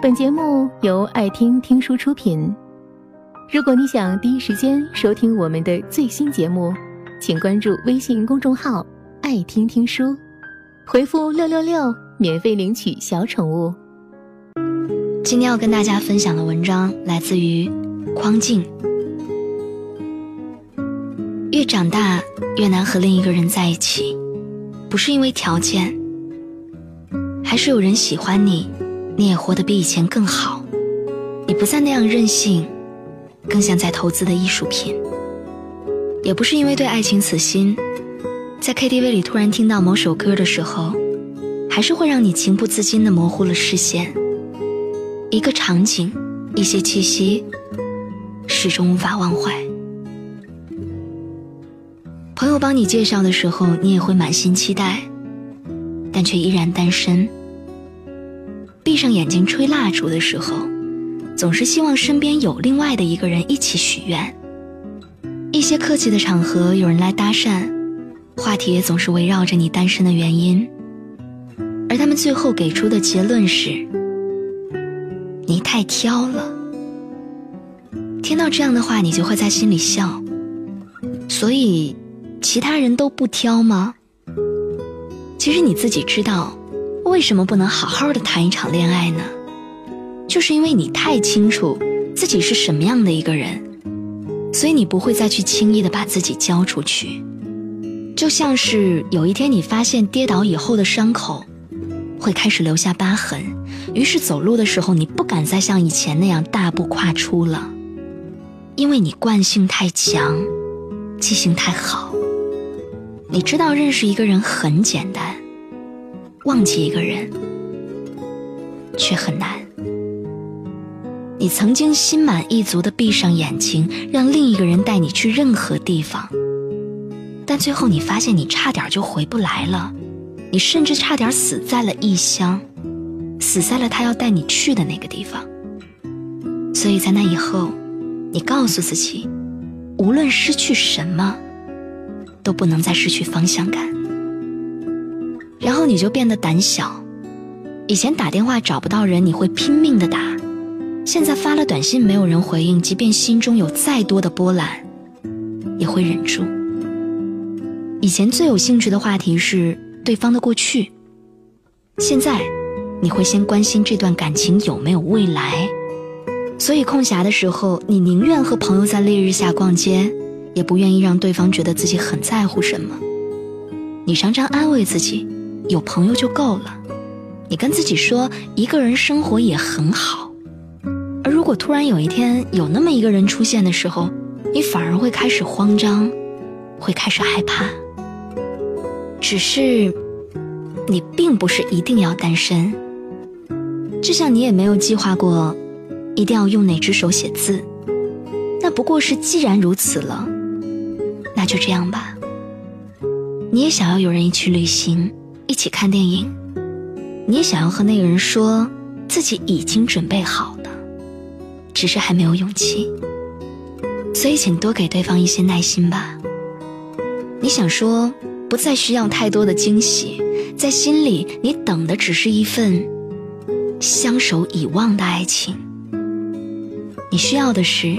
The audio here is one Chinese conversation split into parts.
本节目由爱听听书出品。如果你想第一时间收听我们的最新节目，请关注微信公众号“爱听听书”，回复“六六六”免费领取小宠物。今天要跟大家分享的文章来自于匡静。越长大越难和另一个人在一起，不是因为条件，还是有人喜欢你。你也活得比以前更好，你不再那样任性，更像在投资的艺术品。也不是因为对爱情死心，在 KTV 里突然听到某首歌的时候，还是会让你情不自禁地模糊了视线。一个场景，一些气息，始终无法忘怀。朋友帮你介绍的时候，你也会满心期待，但却依然单身。闭上眼睛吹蜡烛的时候，总是希望身边有另外的一个人一起许愿。一些客气的场合，有人来搭讪，话题也总是围绕着你单身的原因。而他们最后给出的结论是：你太挑了。听到这样的话，你就会在心里笑。所以，其他人都不挑吗？其实你自己知道。为什么不能好好的谈一场恋爱呢？就是因为你太清楚自己是什么样的一个人，所以你不会再去轻易的把自己交出去。就像是有一天你发现跌倒以后的伤口会开始留下疤痕，于是走路的时候你不敢再像以前那样大步跨出了，因为你惯性太强，记性太好。你知道认识一个人很简单。忘记一个人却很难。你曾经心满意足的闭上眼睛，让另一个人带你去任何地方，但最后你发现你差点就回不来了，你甚至差点死在了异乡，死在了他要带你去的那个地方。所以在那以后，你告诉自己，无论失去什么，都不能再失去方向感。然后你就变得胆小，以前打电话找不到人，你会拼命的打；现在发了短信没有人回应，即便心中有再多的波澜，也会忍住。以前最有兴趣的话题是对方的过去，现在你会先关心这段感情有没有未来。所以空暇的时候，你宁愿和朋友在烈日下逛街，也不愿意让对方觉得自己很在乎什么。你常常安慰自己。有朋友就够了，你跟自己说一个人生活也很好。而如果突然有一天有那么一个人出现的时候，你反而会开始慌张，会开始害怕。只是，你并不是一定要单身，就像你也没有计划过一定要用哪只手写字。那不过是既然如此了，那就这样吧。你也想要有人一起旅行。一起看电影，你也想要和那个人说自己已经准备好了，只是还没有勇气。所以，请多给对方一些耐心吧。你想说不再需要太多的惊喜，在心里你等的只是一份相守以望的爱情。你需要的是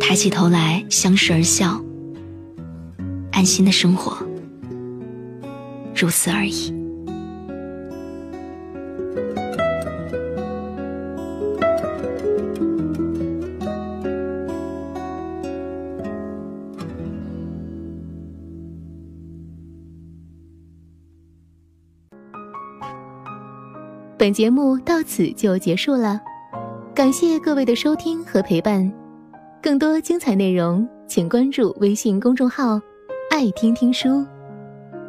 抬起头来相视而笑，安心的生活。如此而已。本节目到此就结束了，感谢各位的收听和陪伴。更多精彩内容，请关注微信公众号“爱听听书”。